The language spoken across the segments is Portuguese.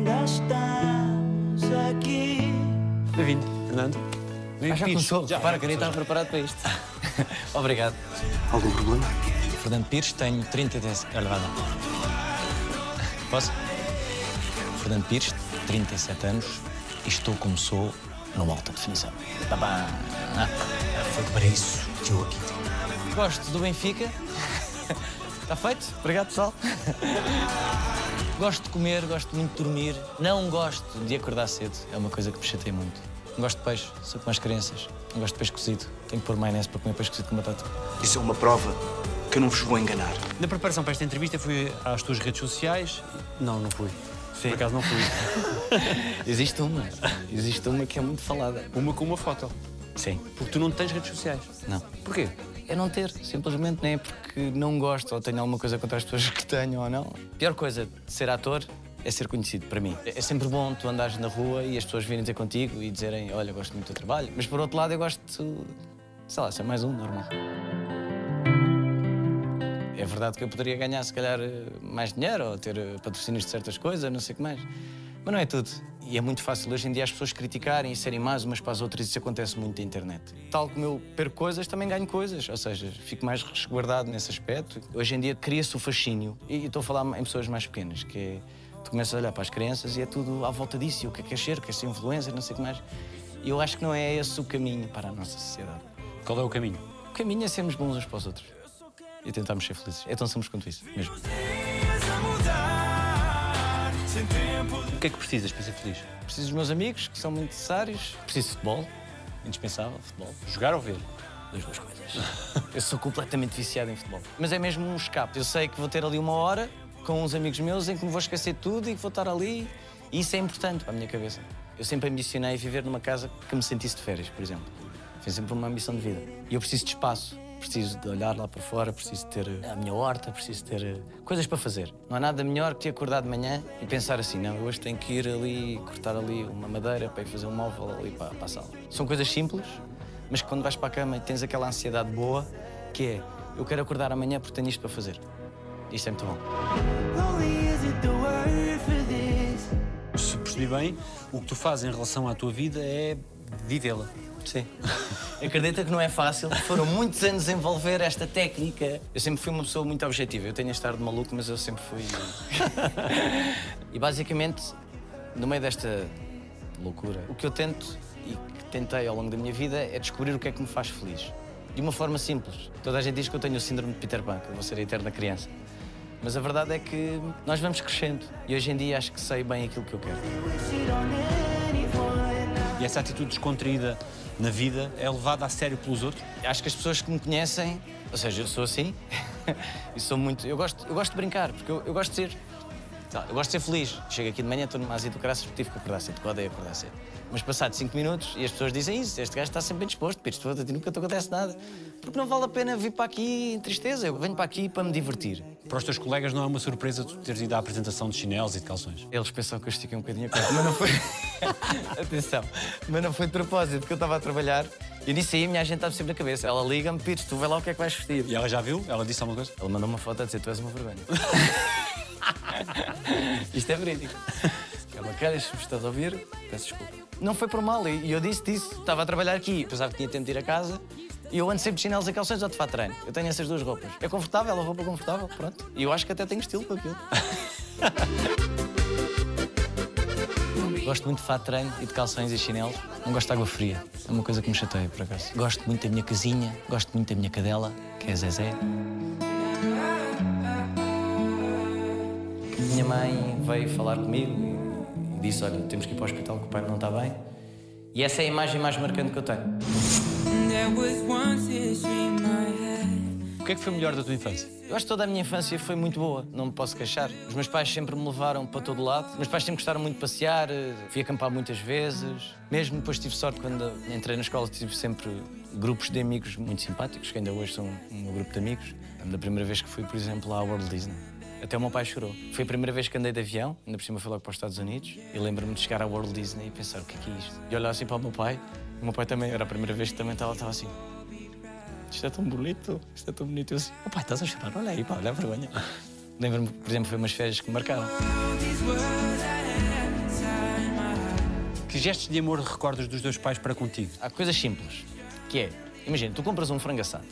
ainda estamos aqui. Bem-vindo, Fernando. Ah, já começou? Já, Repara já que eu nem começou, estava preparado para isto. Obrigado. Algum problema? Fernando Pires, tenho 37... Olha, vai lá. Posso? Fernando Pires, 37 anos e estou como sou numa alta definição. Tá bem. Ah, Foi para isso que eu aqui Gosto do Benfica. Está feito? Obrigado, pessoal. Gosto de comer, gosto muito de dormir. Não gosto de acordar cedo. É uma coisa que me chateia muito. Não gosto de peixe, sou como as crianças. Não gosto de peixe cozido. Tenho que pôr maionese para comer peixe cozido com batata. Isso é uma prova que eu não vos vou enganar. Na preparação para esta entrevista fui às tuas redes sociais. Não, não fui. Por acaso não fui. Existe uma. Existe uma que é muito falada. Uma com uma foto. Sim. Porque tu não tens redes sociais. Não. Porquê? É não ter, simplesmente, nem é porque não gosto ou tenho alguma coisa contra as pessoas que tenham ou não. A pior coisa de ser ator é ser conhecido para mim. É sempre bom tu andares na rua e as pessoas virem ter contigo e dizerem: Olha, gosto muito do teu trabalho. Mas por outro lado, eu gosto sei lá, ser mais um normal. É verdade que eu poderia ganhar, se calhar, mais dinheiro ou ter eh, patrocínios de certas coisas, não sei o que mais. Mas não é tudo. E é muito fácil hoje em dia as pessoas criticarem e serem más umas para as outras. Isso acontece muito na internet. Tal como eu perco coisas, também ganho coisas. Ou seja, fico mais resguardado nesse aspecto. Hoje em dia cria-se o fascínio. E estou a falar em pessoas mais pequenas, que é... Tu começas a olhar para as crianças e é tudo à volta disso. E o que é que é ser? Quer ser influencer, não sei o que mais. E eu acho que não é esse o caminho para a nossa sociedade. Qual é o caminho? O caminho é sermos bons uns para os outros. E tentarmos ser felizes. É tão simples quanto isso, mesmo. O que é que precisas para ser feliz? Preciso dos meus amigos, que são muito necessários. Preciso de futebol, indispensável, futebol. Jogar ou ver? Das duas coisas. Eu sou completamente viciado em futebol. Mas é mesmo um escape. Eu sei que vou ter ali uma hora com uns amigos meus em que me vou esquecer tudo e que vou estar ali. E isso é importante para a minha cabeça. Eu sempre ambicionei viver numa casa que me sentisse de férias, por exemplo. Foi sempre uma ambição de vida. E eu preciso de espaço. Preciso de olhar lá para fora, preciso de ter a minha horta, preciso ter eh, coisas para fazer. Não há nada melhor que te acordar de manhã e pensar assim, não, hoje tenho que ir ali, cortar ali uma madeira para ir fazer um móvel ali para, para a sala. São coisas simples, mas que quando vais para a cama e tens aquela ansiedade boa, que é, eu quero acordar amanhã porque tenho isto para fazer. Isto é muito bom. Se percebi bem, o que tu fazes em relação à tua vida é vivê-la. Sim. Acredita que não é fácil. Foram muitos anos a envolver esta técnica. Eu sempre fui uma pessoa muito objetiva. Eu tenho este ar de maluco, mas eu sempre fui. e basicamente, no meio desta loucura, o que eu tento e que tentei ao longo da minha vida é descobrir o que é que me faz feliz. De uma forma simples. Toda a gente diz que eu tenho o síndrome de Peter Pan, que eu vou ser a eterna criança. Mas a verdade é que nós vamos crescendo. E hoje em dia acho que sei bem aquilo que eu quero. E essa atitude descontraída na vida é levada a sério pelos outros? Acho que as pessoas que me conhecem, ou seja, eu sou assim, e sou muito. Eu gosto, eu gosto de brincar, porque eu, eu gosto de ser. Lá, Eu gosto de ser feliz. Chego aqui de manhã, estou numa azia do caraças porque tive que acordar cedo, porque eu odeio acordar cedo. Mas passado 5 minutos, e as pessoas dizem isso, este gajo está sempre bem disposto, Pires, ti nunca te acontece nada. Porque não vale a pena vir para aqui em tristeza, eu venho para aqui para me divertir. Para os teus colegas não é uma surpresa tu teres ido à apresentação de chinelos e de calções? Eles pensam que eu estiquei um bocadinho a coisa, mas não foi. Atenção, mas não foi de propósito, porque eu estava a trabalhar e nisso aí a minha agente estava sempre na cabeça. Ela liga-me, Pires, tu vê lá o que é que vais vestir. E ela já viu? Ela disse alguma coisa? Ele mandou uma foto a dizer: Tu és uma vergonha. Isto é verídico. Ela quer, se me estás a ouvir, peço desculpa. Não foi por mal, e eu disse disso. Estava a trabalhar aqui, pensava que tinha tempo de ir a casa. E eu ando sempre de chinelos e calções ou de fato treino. Eu tenho essas duas roupas. É confortável, a roupa confortável, pronto. E eu acho que até tenho estilo para aquilo. Gosto muito de fato treino e de calções e chinelos. Não gosto de água fria. É uma coisa que me chateia, por acaso. Gosto muito da minha casinha, gosto muito da minha cadela, que é a Zezé. Minha mãe veio falar comigo e disse: Olha, temos que ir para o hospital que o pai não está bem. E essa é a imagem mais marcante que eu tenho. O que é que foi melhor da tua infância? Eu acho que toda a minha infância foi muito boa, não me posso queixar. Os meus pais sempre me levaram para todo lado. Os meus pais sempre gostaram muito de passear, eh, fui acampar muitas vezes. Mesmo depois tive sorte quando entrei na escola, tive sempre grupos de amigos muito simpáticos, que ainda hoje são um meu grupo de amigos. Da primeira vez que fui, por exemplo, à World Disney. Até o meu pai chorou. Foi a primeira vez que andei de avião, ainda por cima fui logo para os Estados Unidos. E lembro-me de chegar à World Disney e pensar: o que é que é isto? E olhar assim para o meu pai. O meu pai também, era a primeira vez que também estava, estava assim. Isto é tão bonito, isto é tão bonito. Eu assim, oh pai, estás a chorar? Olha aí, pá, olha a vergonha. Lembro-me, por exemplo, foi umas férias que me marcaram. Have gestos de amor recordas dos teus pais para contigo? Há coisas simples, que é, imagina, tu compras um frango assado.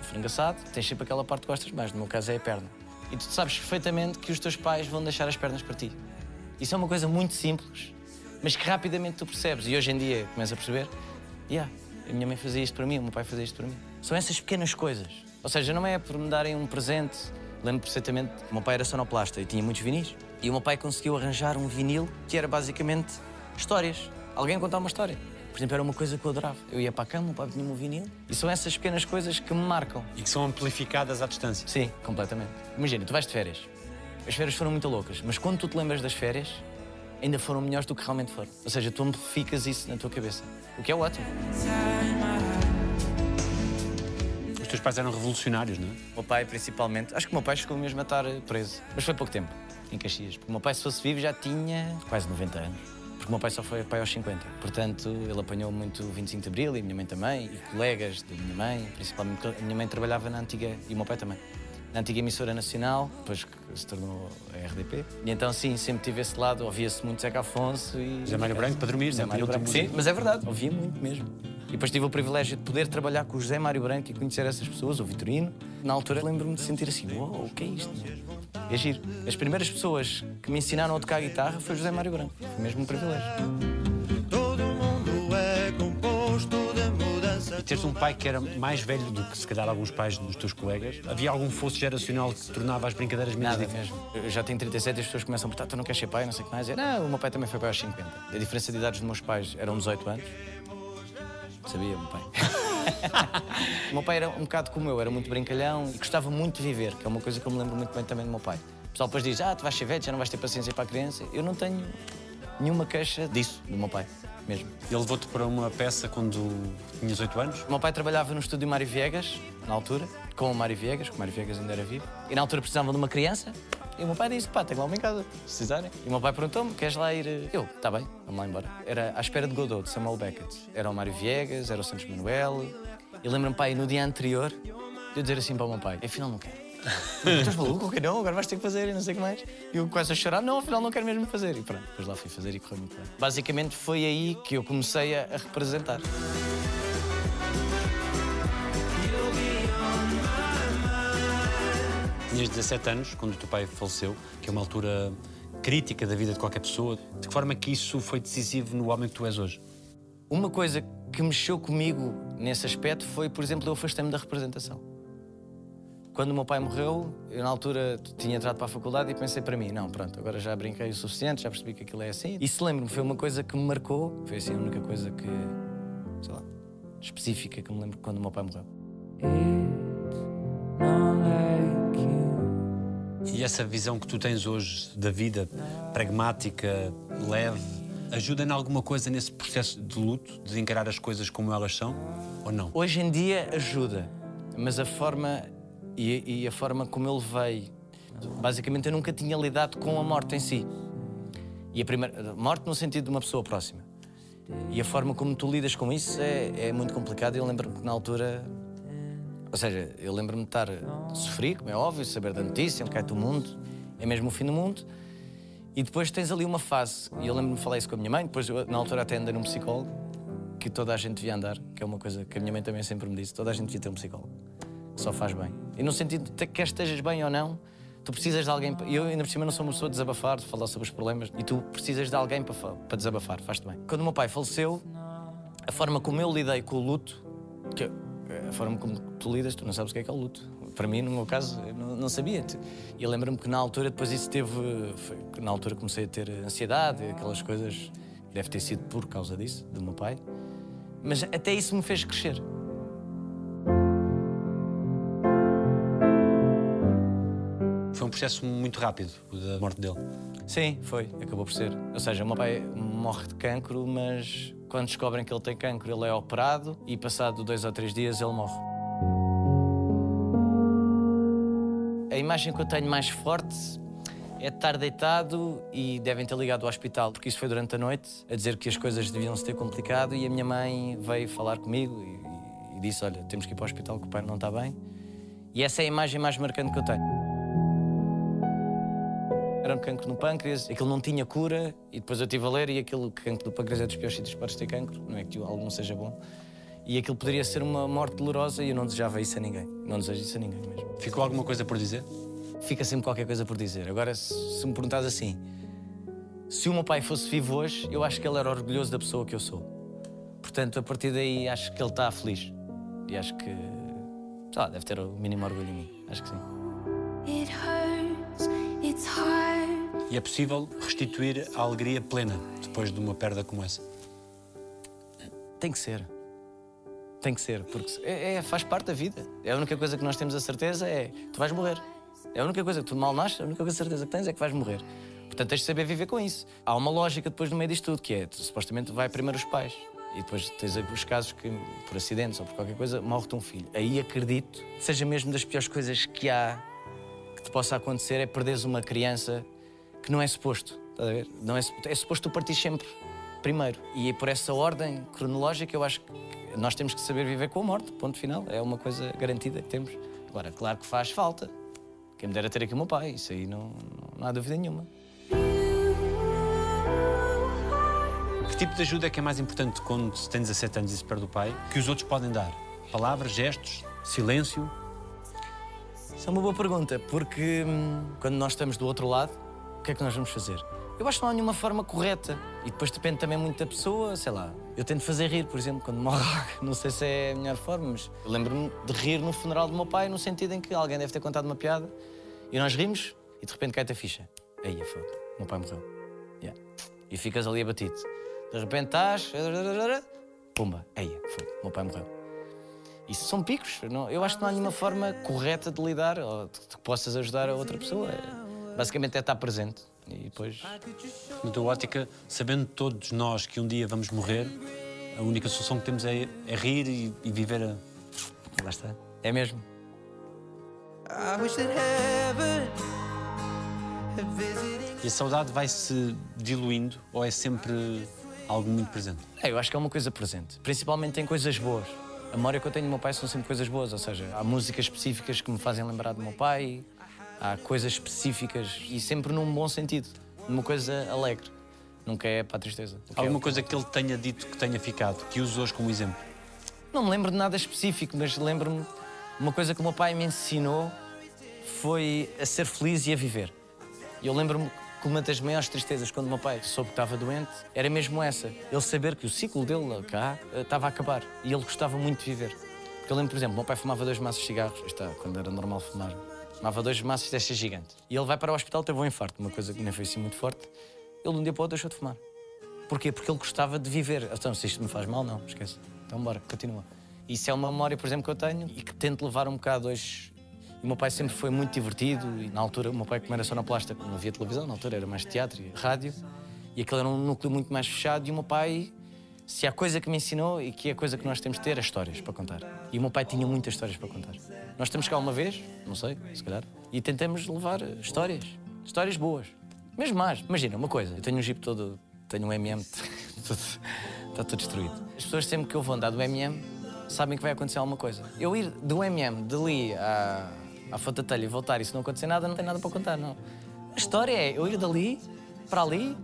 O frango assado tens sempre aquela parte que gostas mais, no meu caso é a perna. E tu sabes perfeitamente que os teus pais vão deixar as pernas para ti. Isso é uma coisa muito simples, mas que rapidamente tu percebes. E hoje em dia começas a perceber, yeah, a minha mãe fazia isto para mim, o meu pai fazia isto para mim. São essas pequenas coisas. Ou seja, não é por me darem um presente. Lembro perfeitamente, o meu pai era sonoplasta e tinha muitos vinis. E o meu pai conseguiu arranjar um vinil que era basicamente histórias. Alguém contar uma história. Por exemplo, era uma coisa que eu adorava. Eu ia para a cama, o pai tinha um vinil. E são essas pequenas coisas que me marcam. E que são amplificadas à distância. Sim, completamente. Imagina, tu vais de férias. As férias foram muito loucas, mas quando tu te lembras das férias, ainda foram melhores do que realmente foram. Ou seja, tu amplificas isso na tua cabeça. O que é ótimo. Os teus pais eram revolucionários, não é? O meu pai, principalmente, acho que o meu pai chegou mesmo a estar preso. Mas foi pouco tempo, em Caxias. Porque o meu pai, se fosse vivo, já tinha quase 90 anos. Porque o meu pai só foi pai aos 50. Portanto, ele apanhou muito o 25 de Abril e a minha mãe também, e colegas da minha mãe, principalmente. A minha mãe trabalhava na antiga, e o meu pai também, na antiga emissora nacional, depois que se tornou a RDP. E então, sim, sempre tive esse lado, ouvia-se muito Zeca Afonso e. Zé Mário Branco para dormir, Zé Mário Branco. outra Sim, mas é verdade, ouvia muito mesmo. E depois tive o privilégio de poder trabalhar com o José Mário Branco e conhecer essas pessoas, o Vitorino. Na altura lembro-me de sentir assim, uau, o que é isto? É giro. As primeiras pessoas que me ensinaram a tocar guitarra foi o José Mário Branco. Foi mesmo um privilégio. Todo mundo é composto de mudança. E teres um pai que era mais velho do que se calhar alguns pais dos teus colegas, havia algum fosso geracional que tornava as brincadeiras menos Nada difíceis? mesmo. Eu já tenho 37 e as pessoas começam a perguntar, tu não queres ser pai, não sei o que mais. Eu, não, o meu pai também foi pai aos 50. A diferença de idades dos meus pais eram 18 anos. Sabia, meu pai. o meu pai era um bocado como eu, era muito brincalhão e gostava muito de viver, que é uma coisa que eu me lembro muito bem também do meu pai. O pessoal depois diz, ah, tu vais ser velho, já não vais ter paciência para a criança. Eu não tenho nenhuma queixa disso, do meu pai, mesmo. Ele levou-te para uma peça quando tinhas 8 anos? O meu pai trabalhava no estúdio Mário Viegas, na altura, com o Mário Viegas, que o Mário Viegas ainda era vivo. E na altura precisavam de uma criança. E o meu pai disse, pá, tenho lá uma em casa, se precisarem. E o meu pai perguntou-me, queres lá ir? Eu, tá bem, vamos lá embora. Era à espera de Godot, de Samuel Beckett. Era o Mário Viegas, era o Santos Manuel. E lembro-me, pai, no dia anterior, de eu dizer assim para o meu pai, afinal não quero. Estás maluco? Que não? Agora vais ter que fazer e não sei o que mais. E eu começo a chorar, não, afinal não quero mesmo fazer. E pronto, depois lá fui fazer e correu muito bem. Basicamente foi aí que eu comecei a representar. Tinhas 17 anos quando o teu pai faleceu, que é uma altura crítica da vida de qualquer pessoa. De que forma que isso foi decisivo no homem que tu és hoje? Uma coisa que mexeu comigo nesse aspecto foi, por exemplo, eu afastei-me da representação. Quando o meu pai morreu, eu na altura tinha entrado para a faculdade e pensei para mim, não, pronto, agora já brinquei o suficiente, já percebi que aquilo é assim. Isso lembro-me, foi uma coisa que me marcou, foi assim a única coisa que, sei lá, específica que me lembro quando o meu pai morreu. E essa visão que tu tens hoje da vida, pragmática, leve, ajuda em alguma coisa nesse processo de luto, de encarar as coisas como elas são, ou não? Hoje em dia ajuda, mas a forma e, e a forma como eu levei, basicamente eu nunca tinha lidado com a morte em si. E a primeira morte no sentido de uma pessoa próxima. E a forma como tu lidas com isso é, é muito complicado. Eu lembro-me que na altura, ou seja, eu lembro-me de estar a sofrer, como é óbvio, saber da notícia, onde cai-te o mundo, é mesmo o fim do mundo. E depois tens ali uma fase, e eu lembro-me de falar isso com a minha mãe, depois eu, na altura até andei num psicólogo, que toda a gente devia andar, que é uma coisa que a minha mãe também sempre me disse, toda a gente devia ter um psicólogo. Só faz bem. E no sentido de que estejas bem ou não, tu precisas de alguém. Eu ainda por cima não sou uma pessoa de desabafar, de falar sobre os problemas, e tu precisas de alguém para, para desabafar, faz-te bem. Quando o meu pai faleceu, a forma como eu lidei com o luto, que a forma como tu lidas, tu não sabes o que é que é o luto. Para mim, no meu caso, eu não, não sabia. E eu lembro-me que na altura, depois isso teve. foi- na altura comecei a ter ansiedade, aquelas coisas. Deve ter sido por causa disso, do meu pai. Mas até isso me fez crescer. Foi um processo muito rápido, o da morte dele. Sim, foi, acabou por ser. Ou seja, o meu pai morre de cancro, mas quando descobrem que ele tem cancro, ele é operado e passado dois ou três dias ele morre. A imagem que eu tenho mais forte é estar deitado e devem ter ligado ao hospital, porque isso foi durante a noite, a dizer que as coisas deviam se ter complicado e a minha mãe veio falar comigo e, e disse, olha, temos que ir para o hospital que o pai não está bem. E essa é a imagem mais marcante que eu tenho. Era era um cancro no pâncreas, aquilo não tinha cura, e depois eu estive a ler e aquilo, cancro do pâncreas é dos piores sítios para ter cancro, não é que algum seja bom. E aquilo poderia ser uma morte dolorosa e eu não desejava isso a ninguém. Não desejo isso a ninguém mesmo. Ficou alguma coisa por dizer? Fica sempre qualquer coisa por dizer. Agora, se, se me perguntas assim, se o meu pai fosse vivo hoje, eu acho que ele era orgulhoso da pessoa que eu sou. Portanto, a partir daí, acho que ele está feliz. E acho que, sei lá, deve ter o mínimo orgulho em mim. Acho que sim. E é possível restituir a alegria plena depois de uma perda como essa? Tem que ser. Tem que ser, porque é, é- faz parte da vida. É a única coisa que nós temos a certeza é tu vais morrer. É a única coisa que tu mal nasces, a única coisa certeza que tens é que vais morrer. Portanto, tens de saber viver com isso. Há uma lógica depois no meio disto tudo, que é, tu, supostamente vai primeiro os pais. E depois tens os casos que, por acidentes ou por qualquer coisa, morre-te um filho. Aí acredito que seja mesmo das piores coisas que há que te possa acontecer é perderes uma criança que não é suposto. Estás a ver? Não é, é suposto tu partir sempre primeiro. E por essa ordem cronológica, eu acho que nós temos que saber viver com a morte, ponto final. É uma coisa garantida que temos. Agora, claro que faz falta. Quem me dera ter aqui o meu pai, isso aí não, não, não há dúvida nenhuma. Que tipo de ajuda é que é mais importante quando se tem 17 anos e se perde o pai? Que os outros podem dar? Palavras, gestos, silêncio? Isso é uma boa pergunta, porque hum, quando nós estamos do outro lado, o que é que nós vamos fazer? Eu acho que não há nenhuma forma correta. E depois depende também muito da pessoa, sei lá. Eu tento fazer rir, por exemplo, quando alguém. Não sei se é a melhor forma, mas lembro-me de rir no funeral do meu pai, no sentido em que alguém deve ter contado uma piada e nós rimos e de repente cai-te a ficha. Aí é foda, meu pai morreu. Yeah. E ficas ali abatido. De repente estás. Pumba, aí é foda, meu pai morreu. Isso são picos. Não, eu acho que não há nenhuma forma correta de lidar ou de que possas ajudar a outra pessoa. É- basicamente é estar presente. E depois. Na tua ótica, sabendo todos nós que um dia vamos morrer, a única solução que temos é, é rir e, e viver a... Lá está. É mesmo. E a saudade vai se diluindo ou é sempre algo muito presente? É, eu acho que é uma coisa presente. Principalmente em coisas boas. A memória que eu tenho do meu pai são sempre coisas boas. Ou seja, há músicas específicas que me fazem lembrar do meu pai, há coisas específicas e sempre num bom sentido. Numa coisa alegre. Nunca é para a tristeza. É Alguma o- coisa que ele tenha dito que tenha ficado, que uses hoje como exemplo? Não me lembro de nada específico, mas lembro-me uma coisa que o meu pai me ensinou foi a ser feliz e a viver. E eu lembro-me que uma das maiores tristezas quando o meu pai soube que estava doente era mesmo essa. Ele saber que o ciclo dele lá cá eh, estava a acabar e ele gostava muito de viver. Porque eu lembro, por exemplo, meu pai fumava dois maços de cigarros, está, quando era normal fumar, fumava dois maços desta gigante. E ele vai para o hospital, teve um infarto, uma coisa que nem foi assim muito forte. Ele de um dia para o outro deixou de fumar. Porquê? Porque ele gostava de viver. Então, se isto me faz mal, não, esquece. Então, bora, continua. Isso é uma memória, por exemplo, que eu tenho e que tento levar um bocado hoje. O meu pai sempre foi muito divertido e, na altura, o meu pai, como era sonoplasta, não havia televisão, na altura era mais teatro e rádio, e aquele era um núcleo muito mais fechado. E o meu pai, se há coisa que me ensinou e que é a coisa que nós temos de ter, é histórias para contar. E o meu pai tinha muitas histórias para contar. Nós estamos cá uma vez, não sei, se calhar, e tentamos levar histórias. Histórias boas. Mesmo mais. Imagina, uma coisa, eu tenho um jeep todo, tenho um MM, está todo destruído. As pessoas sempre que eu vou andar do MM sabem que vai acontecer alguma coisa. Eu ir do MM, dali à, à Fonte da Telha e voltar e se não acontecer nada, não tem nada para contar, não. A história é eu ir dali para ali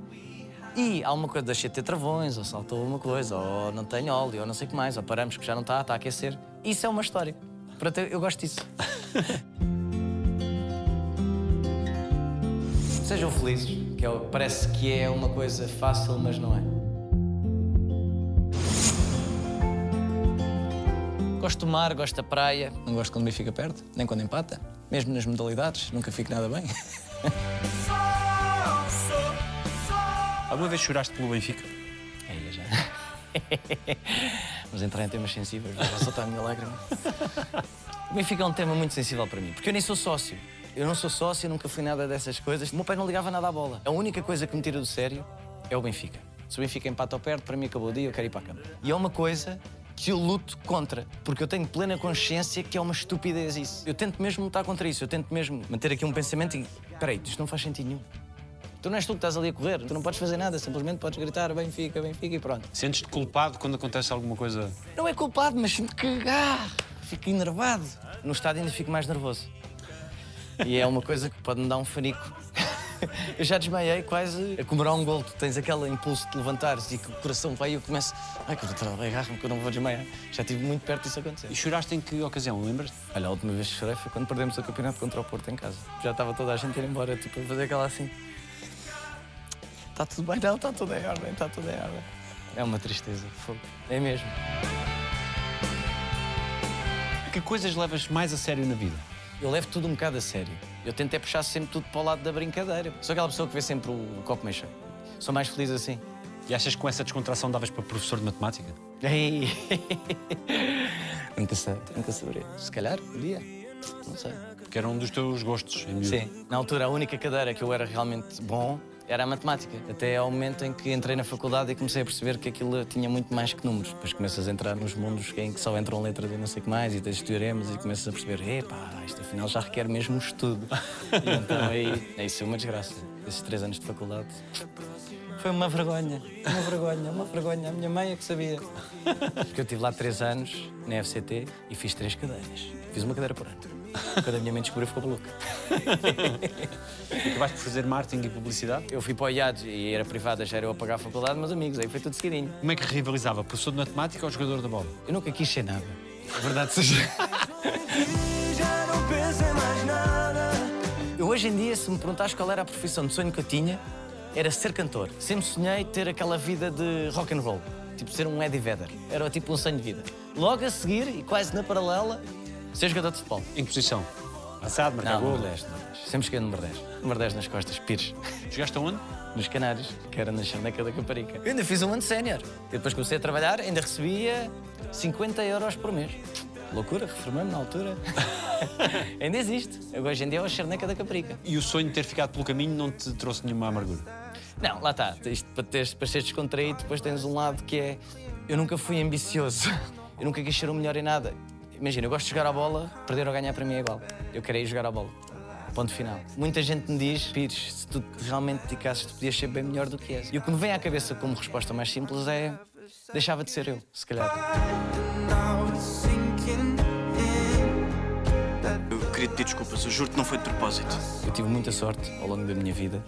e há uma coisa, deixei de ter travões, ou saltou uma coisa, ou não tenho óleo, ou não sei o que mais, ou paramos que já não está, está a aquecer. Isso é uma história. Portanto, eu- gosto disso. Sejam felizes, que é o- parece que é uma coisa fácil, mas não é. Gosto do mar, gosto da praia, não gosto quando me fica perto, nem quando empata. Mesmo nas modalidades, nunca fico nada bem. Alguma vez choraste pelo Benfica? Aí já. Vamos entrar em temas sensíveis, vou soltar a minha lágrima. O Benfica é um tema muito sensível para mim, porque eu nem sou sócio. Eu não sou sócio, nunca fui nada dessas coisas. O meu pai não ligava nada à bola. A única coisa que me tira do sério é o Benfica. Se o Benfica empata ou perde, para mim acabou o dia, eu quero ir para a cama. E é uma coisa que eu luto contra, porque eu tenho plena consciência que é uma estupidez isso. Eu tento mesmo lutar contra isso, eu tento mesmo manter aqui um pensamento e. Peraí, isto não faz sentido nenhum. Tu não és tu que estás ali a correr, tu não podes fazer nada, simplesmente podes gritar Benfica, Benfica e pronto. Sentes-te culpado quando acontece alguma coisa? Não é culpado, mas sinto que. Ah, fico enervado. No estádio ainda fico mais nervoso. E é uma coisa que pode me dar um fanico. eu já desmaiei quase a comemorar um gol. Tu tens aquele impulso de levantares e que o coração vai e eu começo. Ai, que eu agarro-me que eu não vou desmaiar. Já estive muito perto disso acontecer. E choraste em que ocasião, lembras? Olha, a última vez que chorei foi quando perdemos o campeonato contra o Porto em casa. Já estava toda a gente a ir embora, tipo, a fazer aquela assim. Está tudo bem, não, está tudo em ordem, está tudo em ordem. É uma tristeza, fogo. É mesmo. Que coisas levas mais a sério na vida? Eu levo tudo um bocado a sério. Eu tento é puxar sempre tudo para o lado da brincadeira. Sou aquela pessoa que vê sempre o copo meio cheio. Sou mais feliz assim. E achas que com essa descontração davas para professor de matemática? Ei. nunca sei, nunca saberei. Se calhar, um dia. Não sei. Que era um dos teus gostos em. Sim. Na altura, a única cadeira que eu era realmente bom era a matemática. Até ao momento em que entrei na faculdade e comecei a perceber que aquilo tinha muito mais que números. Depois começas a entrar nos mundos em que só entram letras e não sei o que mais, e tens teoremas, e começas a perceber, epá, isto afinal já requer mesmo estudo. e então aí, aí isso é uma desgraça. Esses três anos de faculdade. Foi uma vergonha, uma vergonha, uma vergonha. A minha mãe é que sabia. Porque eu estive lá três anos na FCT e fiz três cadeiras. Fiz uma cadeira por ano. Quando a minha mãe descobriu, ficou maluca. Acabaste por fazer marketing e publicidade? Eu fui para o IAD e era privada, já era eu a pagar a faculdade, meus amigos, aí foi tudo seguidinho. Como é que rivalizava? Professor de matemática ou jogador da bola? Eu nunca quis ser nada. A verdade seja. Já não penso em mais nada. Eu hoje em dia, se me perguntares qual era a profissão de sonho que eu tinha, era ser cantor. Sempre sonhei ter aquela vida de rock and roll. Tipo, ser um Eddie Vedder. Era tipo um sonho de vida. Logo a seguir, e quase na paralela, ser jogador de futebol. Em que posição? Assado, marcar Não, gol? número 10, número 10. Sempre cheguei no número 10. Número 10 nas costas, pires. Jogaste aonde? Nos Canários, que era na Chaneca da Caparica. Eu ainda fiz um ano de sénior. Depois comecei a trabalhar, ainda recebia 50 euros por mês. Loucura, reformei-me na altura. ainda existe. Eu, hoje em dia é o Charneca da Caparica. E o sonho de ter ficado pelo caminho não te trouxe nenhuma amargura? Não, lá está. Isto para, teres, para seres descontraído, depois tens um lado que é. Eu nunca fui ambicioso. Eu nunca quis ser o melhor em nada. Imagina, eu gosto de jogar a bola, perder ou ganhar para mim é igual. Eu quero ir jogar a bola. Ponto final. Muita gente me diz, Pires, se tu realmente te dedicasses, tu podias ser bem melhor do que és. E o que me vem à cabeça como resposta mais simples é. Deixava de ser eu, se calhar. Eu queria te pedir desculpas, eu juro que não foi de propósito. Eu tive muita sorte ao longo da minha vida,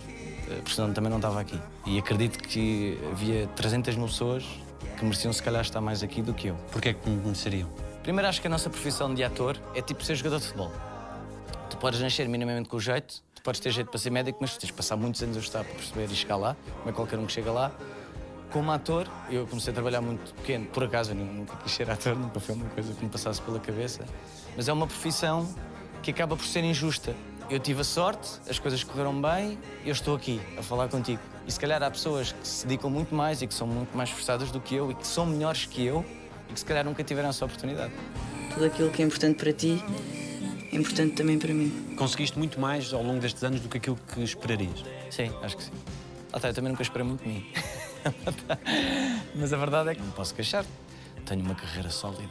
eh, porque senão também não estava aqui. E acredito que havia 300 mil pessoas que mereciam, se calhar, estar mais aqui do que eu. Porquê é que me conheceriam? Primeiro, acho que a nossa profissão de ator é tipo ser jogador de futebol. Tu podes nascer minimamente com jeito, tu podes ter jeito para ser médico, mas tu tens de passar muitos anos a estudar para perceber e chegar lá, como é qualquer um que chega lá. Como ator, eu comecei a trabalhar muito pequeno, por acaso eu nunca quis ser ator, nunca foi uma coisa que me passasse pela cabeça, mas é uma profissão que acaba por ser injusta. Eu tive a sorte, as coisas correram bem, eu estou aqui a falar contigo. E se calhar há pessoas que se dedicam muito mais e que são muito mais esforçadas do que eu e que são melhores que eu e que se calhar nunca tiveram essa oportunidade. Tudo aquilo que é importante para ti é importante também para mim. Conseguiste muito mais ao longo destes anos do que aquilo que esperarias. Sim, acho que sim. Ah, tá, eu também nunca esperei muito de mim. Mas a verdade é que não posso queixar. Tenho uma carreira sólida.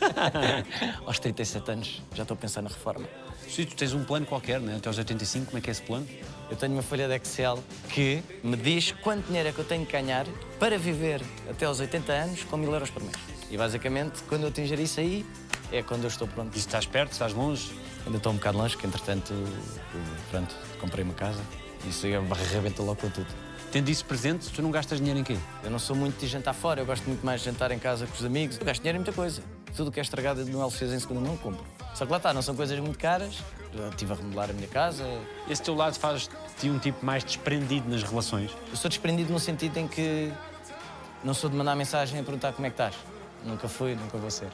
Aos 37 anos já estou a pensar na reforma. Se tu tens um plano qualquer, né? até aos 85, como é que é esse plano? Eu tenho uma folha de Excel que me diz quanto dinheiro é que eu tenho que ganhar para viver até aos 80 anos com mil euros por mês. E basicamente, quando eu atingir isso aí, é quando eu estou pronto. E estás perto, estás longe? Ainda estou um bocado longe, que entretanto, pronto, comprei uma casa. Isso aí arrebenta logo com tudo. Tendo isso presente, tu não gastas dinheiro em quê? Eu não sou muito de jantar fora, eu gosto muito mais de jantar em casa com os amigos. Eu gasto dinheiro em muita coisa. Tudo que é estragado no LX em segunda mão, compro. Só que lá está, não são coisas muito caras. Estive a remodelar a minha casa. Esse teu lado faz-te um tipo mais desprendido nas relações. Eu sou desprendido no sentido em que não sou de mandar mensagem a perguntar como é que estás. Nunca fui, nunca vou ser.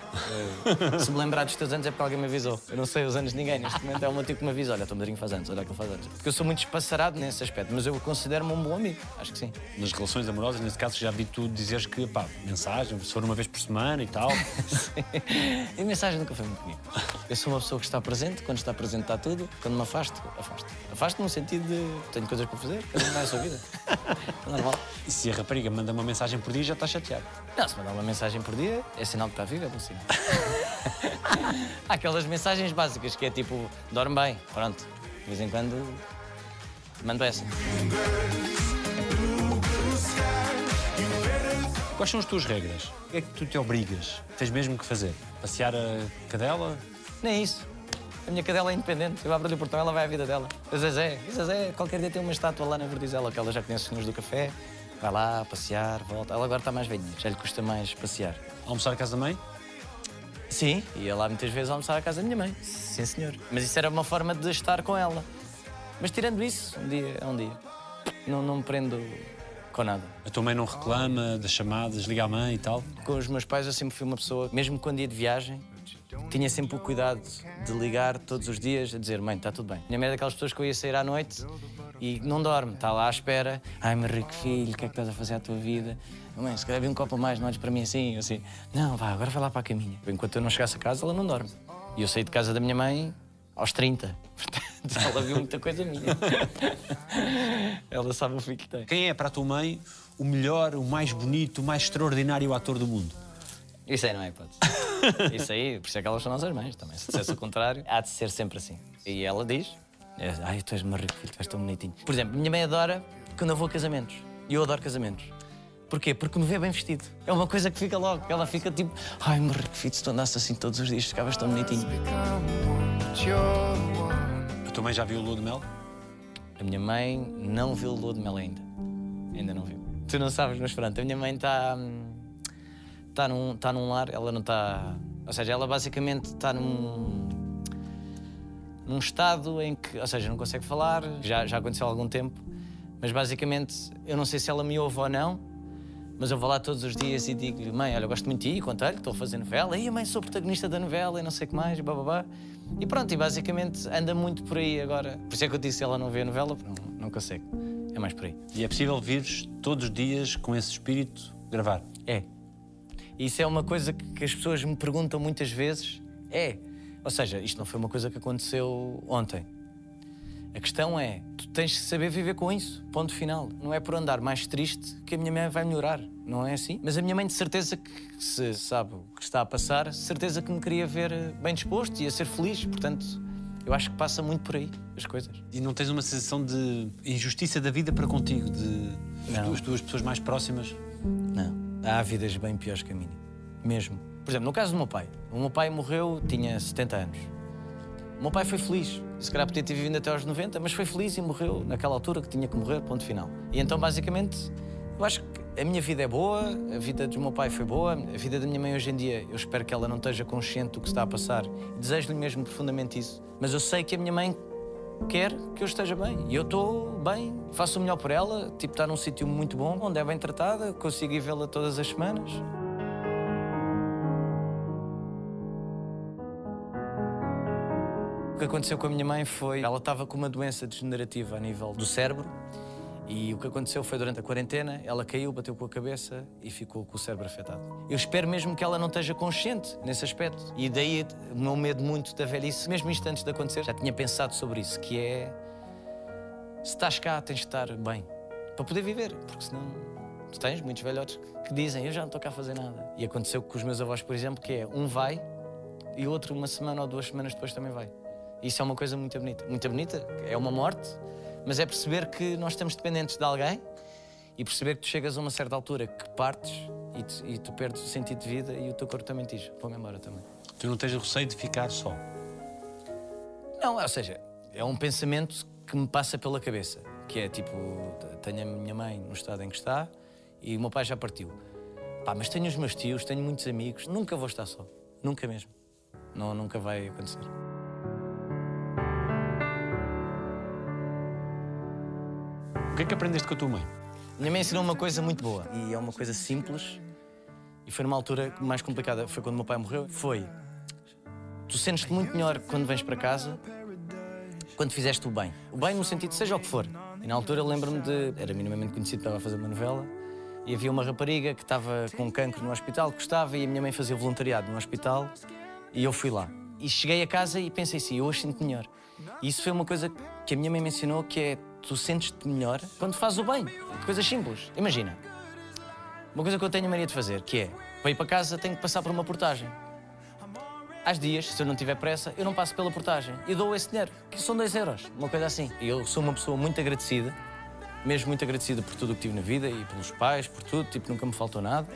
Eu- se me lembrar dos teus anos é porque alguém me avisou. Eu não sei os anos de ninguém. Neste momento é o meu tipo que me avisa. Olha, o teu madrinho faz anos, olha aquele faz anos. Porque eu sou muito espaçarado nesse aspecto, mas eu considero-me um bom amigo. Acho que sim. Nas relações amorosas, nesse caso, já vi tu dizeres que, pá, mensagem, se for uma vez por semana e tal. E a mensagem nunca foi muito comigo. Eu sou uma pessoa que está presente, quando está presente está tudo, quando me afasto, afasto. Afasto no sentido de tenho coisas para fazer, cada um vai a sua vida. É normal. E se a rapariga manda uma mensagem por dia, já estás chateado. Não, se mandar uma mensagem por dia, é sinal que está vivo, é bom sinal. Há aquelas mensagens básicas que é tipo, dorme bem, pronto. De vez em quando, mando essa. Quais são as tuas regras? O que é que tu te obrigas? Tens mesmo que fazer? Passear a cadela? Nem isso. A minha cadela é independente. Eu abro-lhe o portão, ela vai à vida dela. A Zezé, a Zezé, qualquer dia tem uma estátua lá na Verdizela, que ela já conhece os senhores do café. Vai lá, passear, volta. Ela agora está mais velhinha, já lhe custa mais passear. Almoçar a casa da mãe? Sim, ia lá muitas vezes almoçar à casa da minha mãe. Sim, senhor. Mas isso era uma forma de estar com ela. Mas tirando isso, um dia é um dia. Não, não me prendo com nada. A tua mãe não reclama das chamadas, liga à mãe e tal? Com os meus pais eu sempre fui uma pessoa, mesmo quando ia de viagem, tinha sempre o cuidado de ligar todos os dias a dizer: Mãe, está tudo bem. Minha mãe é daquelas pessoas que eu ia sair à noite e não dorme, está lá à espera. Ai, meu rico filho, o que é que estás a fazer à tua vida? Mãe, se calhar um copo a mais, não olhes para mim assim. Assim: Não, vá, agora vai lá para a caminha. Enquanto eu não chegasse a casa, ela não dorme. E eu saí de casa da minha mãe aos 30. Portanto, ela viu muita coisa minha. ela sabe o filho que tem. Quem é para a tua mãe o melhor, o mais bonito, o mais extraordinário ator do mundo? Isso aí não é hipótese. Isso aí, por isso é que elas são nossas mães também. Se dissesse o contrário, há de ser sempre assim. E ela diz: Ai, tu és filho, tu és tão bonitinho. Por exemplo, minha mãe adora quando eu vou a casamentos. E eu adoro casamentos. Porquê? Porque me vê bem vestido. É uma coisa que fica logo. Ela fica tipo: Ai, filho, se tu andasses assim todos os dias, ficavas tão bonitinho. A tua mãe já viu o Lua de Mel? A minha mãe não viu o lua de mel ainda. Ainda não viu. Tu não sabes, mas pronto, a minha mãe está. Está num, tá num lar, ela não está. Ou seja, ela basicamente está num. Num estado em que. Ou seja, não consegue falar, já, já aconteceu há algum tempo, mas basicamente eu não sei se ela me ouve ou não, mas eu vou lá todos os dias e digo-lhe: Mãe, olha, eu gosto muito de ti, conta-lhe, estou a fazer novela, e a mãe sou protagonista da novela e não sei o que mais, babá. E pronto, e basicamente anda muito por aí agora. Por isso é que eu disse: ela não vê a novela, porque não, não consegue. É mais por aí. E é possível vires todos os dias com esse espírito gravar? É. Isso é uma coisa que que as pessoas me perguntam muitas vezes. É. Ou seja, isto não foi uma coisa que aconteceu ontem. A questão é, tu tens de saber viver com isso. Ponto final. Não é por andar mais triste que a minha mãe vai melhorar. Não é assim? Mas a minha mãe, de certeza que se sabe o que está a passar, de certeza que me queria ver eh, bem disposto e a ser feliz. Portanto, eu acho que passa muito por aí as coisas. E não tens uma sensação de injustiça da vida para contigo, de as Não. duas pessoas mais próximas? Não. Há vidas bem piores que a minha. Mesmo. Por exemplo, no caso do meu pai. O meu pai morreu, tinha 70 anos. O meu pai foi feliz. Se calhar podia ter vivido até aos 90, mas foi feliz e morreu naquela altura que tinha que morrer, ponto final. E então, basicamente, eu acho que a minha vida é boa, a vida do meu pai foi boa, a vida da minha mãe hoje em dia, eu espero que ela não esteja consciente do que está a passar. Desejo-lhe mesmo profundamente isso. Mas eu sei que a minha mãe quer que eu esteja bem. E eu estou bem, faço o melhor por ela, tipo, está num sítio muito bom, onde é bem tratada, consigo ir vê-la todas as semanas. O que aconteceu com a minha mãe foi. Ela estava com uma doença degenerativa a nível do cérebro. E o que aconteceu foi durante a quarentena, ela caiu, bateu com a cabeça e ficou com o cérebro afetado. Eu espero mesmo que ela não esteja consciente nesse aspecto. E daí o meu medo muito da velhice, mesmo isto antes de acontecer, já tinha pensado sobre isso, que é se estás cá, tens de estar bem para poder viver, porque senão tu tens muitos velhotes que dizem eu já não estou cá a fazer nada. E aconteceu com os meus avós, por exemplo, que é um vai e o outro uma semana ou duas semanas depois também vai. Isso é uma coisa muito bonita. Muito bonita, é uma morte, mas é perceber que nós estamos dependentes de alguém e perceber que tu chegas a uma certa altura que partes e tu, e tu perdes o sentido de vida e o teu corpo também diz, vou-me embora também. Tu não tens receio de ficar só? Não, ou seja, é um pensamento que me passa pela cabeça, que é tipo, tenho a minha mãe no estado em que está e o meu pai já partiu. Pá, mas tenho os meus tios, tenho muitos amigos, nunca vou estar só, nunca mesmo. Não, nunca vai acontecer. Que é que aprendeste com a tua mãe? Minha mãe ensinou uma coisa muito boa e é uma coisa simples e foi numa altura mais complicada, foi quando o meu pai morreu. Foi, tu sentes-te muito melhor quando vens para casa quando fizeste o bem. O bem no sentido, seja o que for. E na altura eu lembro-me de, era minimamente conhecido, estava a fazer uma novela e havia uma rapariga que estava com cancro no hospital, que gostava e a minha mãe fazia voluntariado no hospital e eu fui lá. E cheguei a casa e pensei assim, eu hoje sinto melhor. E isso foi uma coisa que a minha mãe me ensinou, que é tu sentes-te melhor quando fazes o bem. Coisas simples. Imagina, uma coisa que eu tenho a mania de fazer, que é, para ir para casa tenho que passar por uma portagem. Às dias, se eu não tiver pressa, eu não passo pela portagem e dou esse dinheiro, que são 2 euros, uma coisa assim. E eu sou uma pessoa muito agradecida, mesmo muito agradecida por tudo o que tive na vida e pelos pais, por tudo, tipo, nunca me faltou nada.